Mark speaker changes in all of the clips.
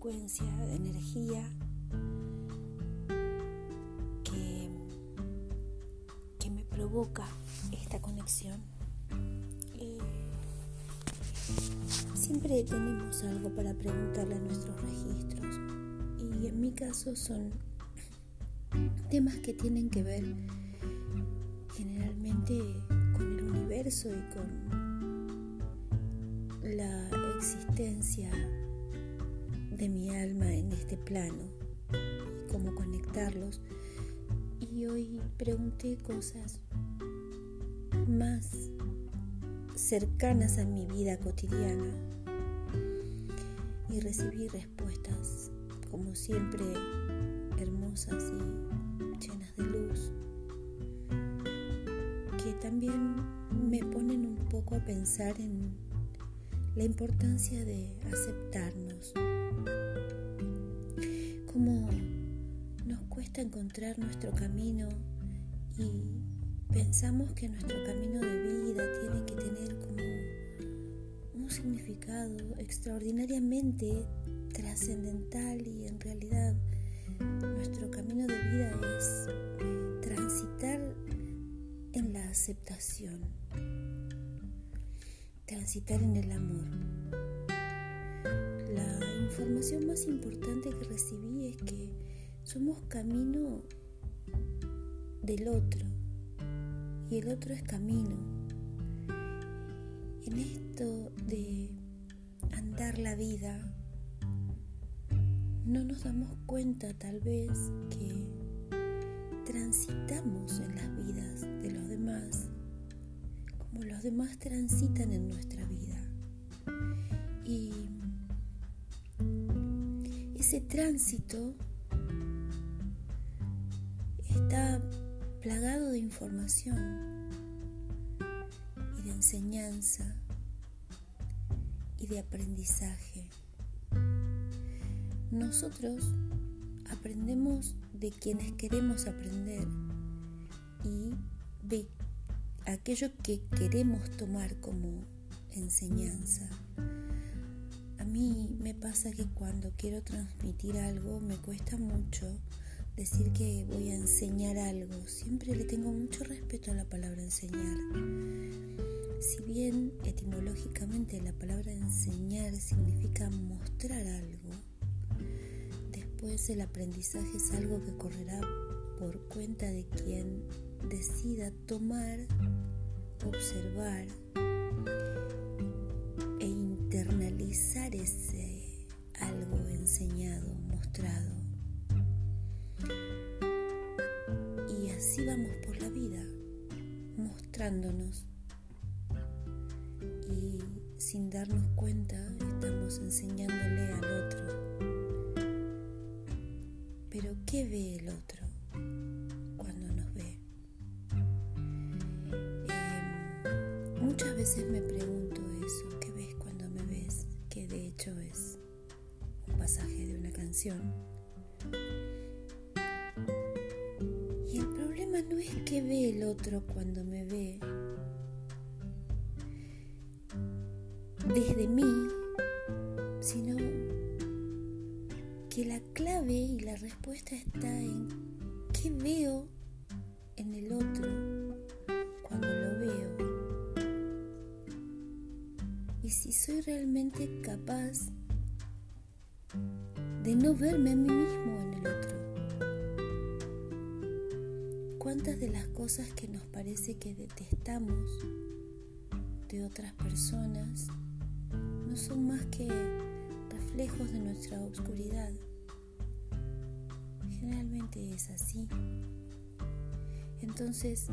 Speaker 1: frecuencia de energía que, que me provoca esta conexión. Eh, siempre tenemos algo para preguntarle a nuestros registros y en mi caso son temas que tienen que ver generalmente con el universo y con la existencia de mi alma en este plano y cómo conectarlos. Y hoy pregunté cosas más cercanas a mi vida cotidiana y recibí respuestas como siempre hermosas y llenas de luz que también me ponen un poco a pensar en la importancia de aceptarnos, nuestro camino y pensamos que nuestro camino de vida tiene que tener como un significado extraordinariamente trascendental y en realidad nuestro camino de vida es transitar en la aceptación, transitar en el amor. La información más importante que recibí es que somos camino del otro y el otro es camino. En esto de andar la vida, no nos damos cuenta tal vez que transitamos en las vidas de los demás como los demás transitan en nuestra vida. Y ese tránsito está plagado de información y de enseñanza y de aprendizaje. Nosotros aprendemos de quienes queremos aprender y de aquello que queremos tomar como enseñanza. A mí me pasa que cuando quiero transmitir algo me cuesta mucho decir que voy a enseñar algo. Siempre le tengo mucho respeto a la palabra enseñar. Si bien etimológicamente la palabra enseñar significa mostrar algo, después el aprendizaje es algo que correrá por cuenta de quien decida tomar, observar sin darnos cuenta estamos enseñándole al otro pero ¿qué ve el otro cuando nos ve? Em, muchas veces me pregunto eso, ¿qué ves cuando me ves? Que de hecho es un pasaje de una canción. Y el problema no es que ve el otro cuando me que la clave y la respuesta está en qué veo en el otro cuando lo veo. Y si soy realmente capaz de no verme a mí mismo en el otro. ¿Cuántas de las cosas que nos parece que detestamos de otras personas no son más que reflejos de nuestra oscuridad. Generalmente es así. Entonces,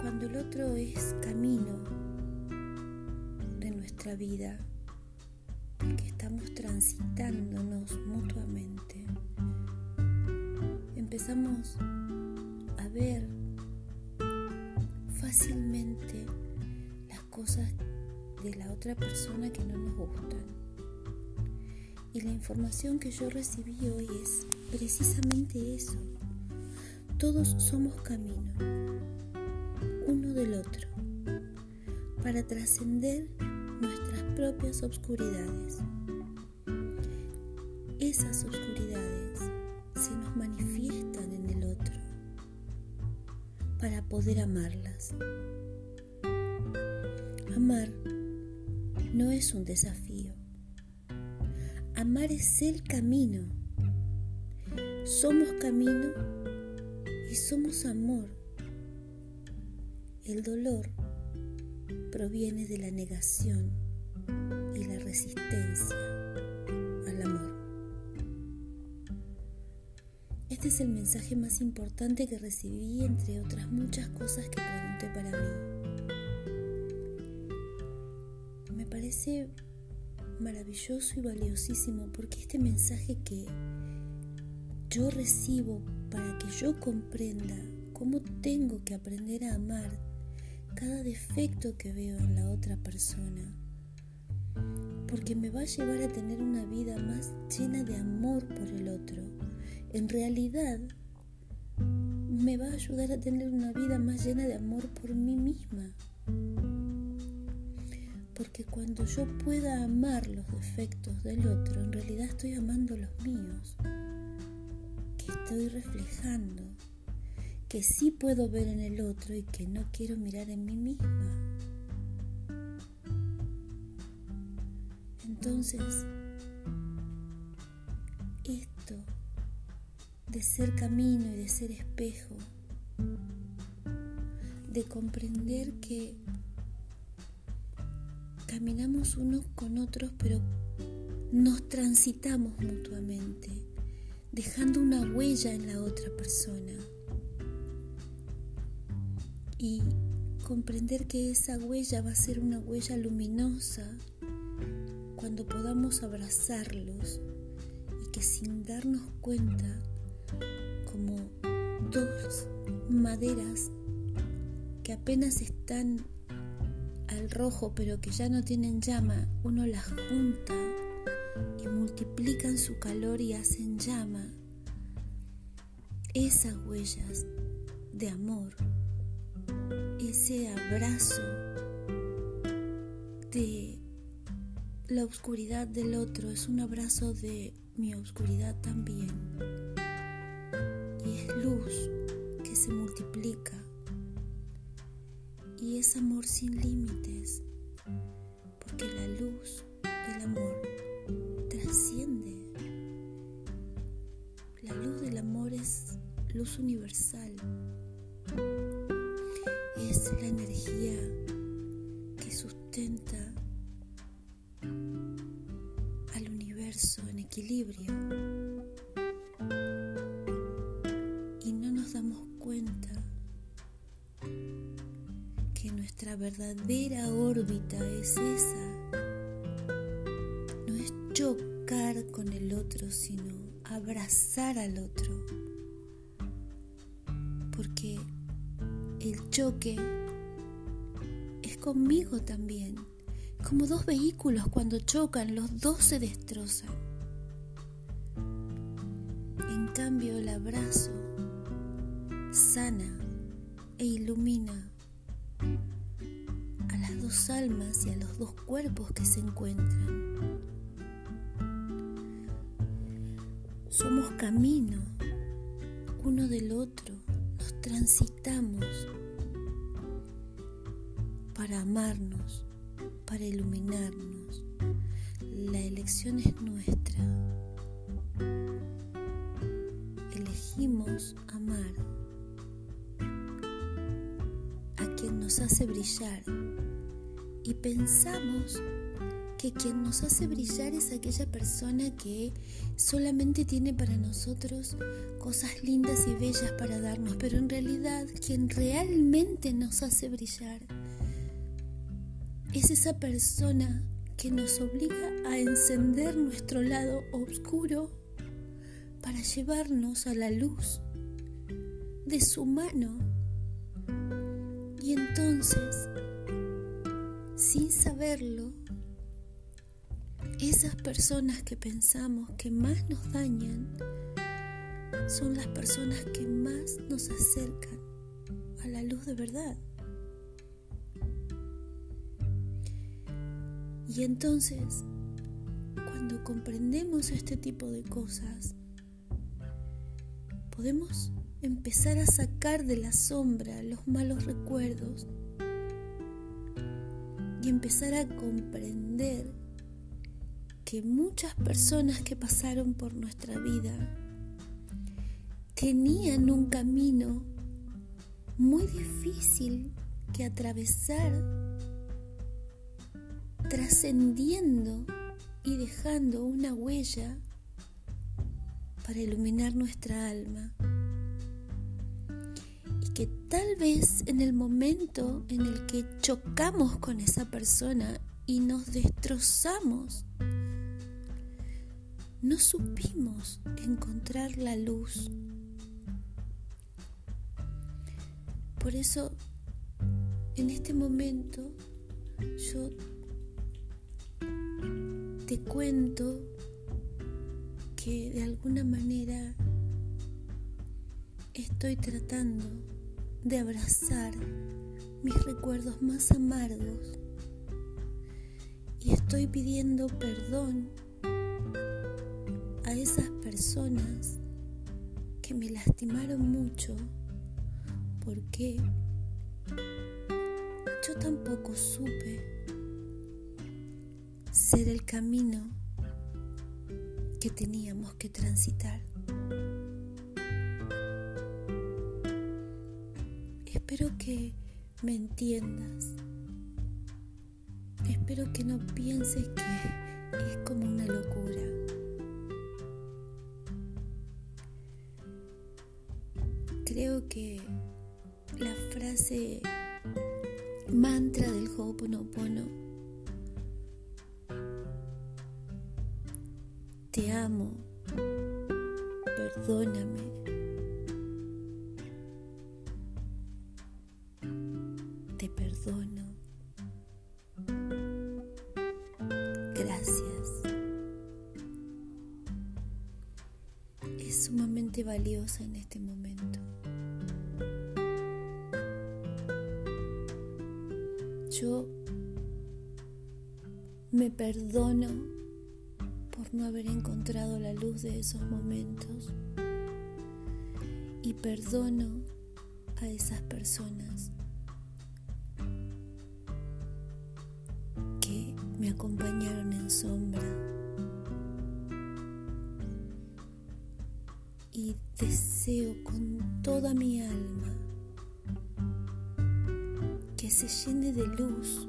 Speaker 1: cuando el otro es camino de nuestra vida, porque estamos transitándonos mutuamente, empezamos a ver fácilmente las cosas de la otra persona que no nos gustan. Y la información que yo recibí hoy es precisamente eso. Todos somos camino, uno del otro, para trascender nuestras propias obscuridades. Esas obscuridades se nos manifiestan en el otro para poder amarlas. Amar no es un desafío. Es el camino. Somos camino y somos amor. El dolor proviene de la negación y la resistencia al amor. Este es el mensaje más importante que recibí entre otras muchas cosas que pregunté para mí. Maravilloso y valiosísimo porque este mensaje que yo recibo para que yo comprenda cómo tengo que aprender a amar cada defecto que veo en la otra persona, porque me va a llevar a tener una vida más llena de amor por el otro. En realidad, me va a ayudar a tener una vida más llena de amor por mí misma. Porque cuando yo pueda amar los defectos del otro, en realidad estoy amando los míos, que estoy reflejando que sí puedo ver en el otro y que no quiero mirar en mí misma. Entonces, esto de ser camino y de ser espejo, de comprender que caminamos unos con otros, pero nos transitamos mutuamente, dejando una huella en la otra persona. Y comprender que esa huella va a ser una huella luminosa cuando podamos abrazarlos y que sin darnos cuenta, como dos maderas que apenas están al rojo pero que ya no tienen llama, uno las junta y multiplican su calor y hacen llama. Esas huellas de amor ese abrazo de la oscuridad del otro es un abrazo de mi oscuridad también. Y es luz que se multiplica. Y es amor sin límites. Porque la luz del amor trasciende. La luz del amor es luz universal es la energía que sustenta al universo en equilibrio nuestra verdadera órbita es esa. No es chocar con el otro, sino abrazar al otro. Porque el choque es conmigo también. Como dos vehículos cuando chocan, los dos se destrozan. En cambio, el abrazo sana e ilumina almas y a los dos cuerpos que se encuentran. Somos camino uno del otro transitamos para amarnos, para iluminarnos. La elección es nuestra. Elegimos amar a quien nos hace brillar y pensamos que quien nos hace brillar es aquella persona que solamente tiene para nosotros cosas lindas y bellas para darnos, pero en realidad quien realmente nos hace brillar es esa persona que nos obliga a encender nuestro lado oscuro para llevarnos a la luz de su mano. Y entonces sin saberlo, esas personas que pensamos que más nos dañan son las personas que más nos acercan a la luz de verdad. Y entonces, cuando comprendemos este tipo de cosas, podemos empezar a sacar de la sombra los malos recuerdos empezar a comprender que muchas personas que pasaron por nuestra vida tenían un camino muy difícil que atravesar, trascendiendo y dejando una huella para iluminar nuestra alma. Que tal vez en el momento en el que chocamos con esa persona y nos destrozamos, no supimos encontrar la luz. Por eso, en este momento, yo te cuento que de alguna manera estoy tratando de abrazar mis recuerdos más amargos y estoy pidiendo perdón a esas personas que me lastimaron mucho porque yo tampoco supe ser el camino que teníamos que transitar. Espero que me entiendas. Espero que no pienses que es como una locura. Creo que la frase mantra del Ho'oponopono Te amo, perdóname. Valiosa en este momento. Yo me perdono no haber encontrado la luz de esos momentos y perdono a esas personas que me acompañaron en sombra deseo con toda mi alma que se llene de luz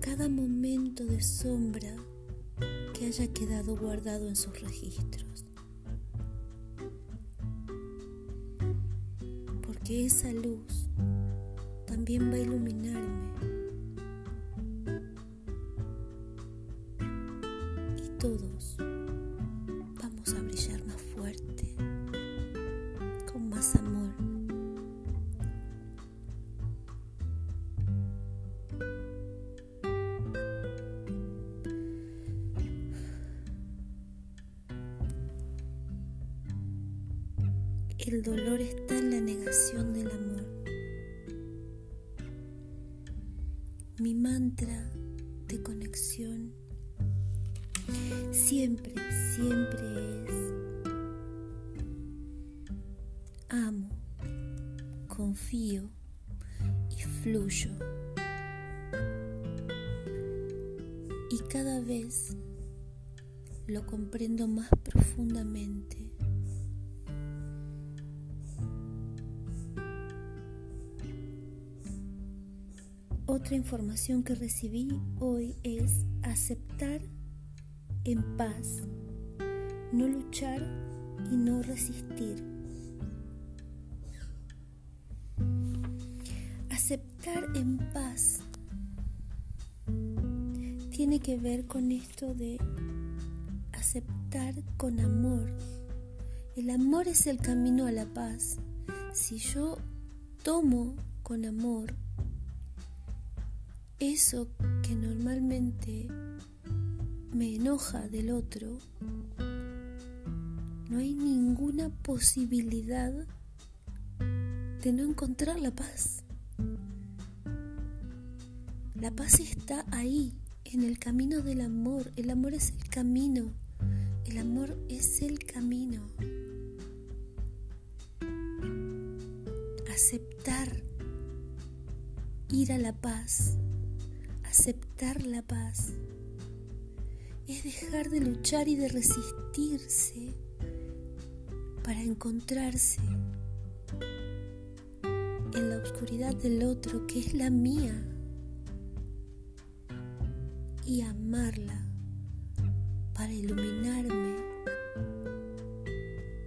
Speaker 1: cada momento de sombra que haya quedado guardado en sus registros. Porque esa luz también va a iluminarme y todos El dolor está en la negación del amor. Mi mantra de conexión siempre, siempre es amo, confío y fluyo. Y cada vez lo comprendo más profundamente Otra información que recibí hoy es aceptar en paz, no luchar y no resistir. Aceptar en paz tiene que ver con esto de aceptar con amor. El amor es el camino a la paz. Si yo tomo con amor eso que normalmente me enoja del otro, no hay ninguna posibilidad de no encontrar la paz. La paz está ahí, en el camino del amor. El amor es el camino. El amor es el camino. Aceptar ir a la paz, aceptar la paz, es dejar de luchar y de resistirse para encontrarse en la oscuridad del otro que es la mía y amarla para iluminarme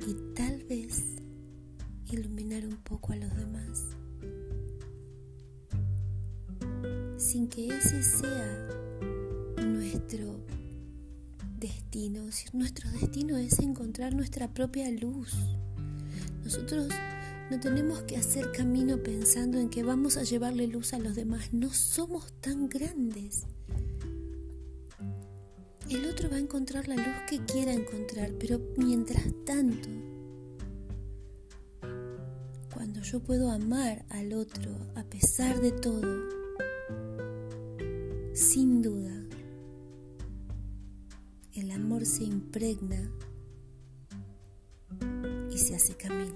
Speaker 1: y tal vez iluminar un poco a los demás. Sin que ese sea nuestro destino. Nuestro destino es encontrar nuestra propia luz. Nosotros no tenemos que hacer camino pensando en que vamos a llevarle luz a los demás. No somos tan grandes. El otro va a encontrar la luz que quiera encontrar, pero mientras tanto, cuando yo puedo amar al otro a pesar de todo, impregna y se hace camino.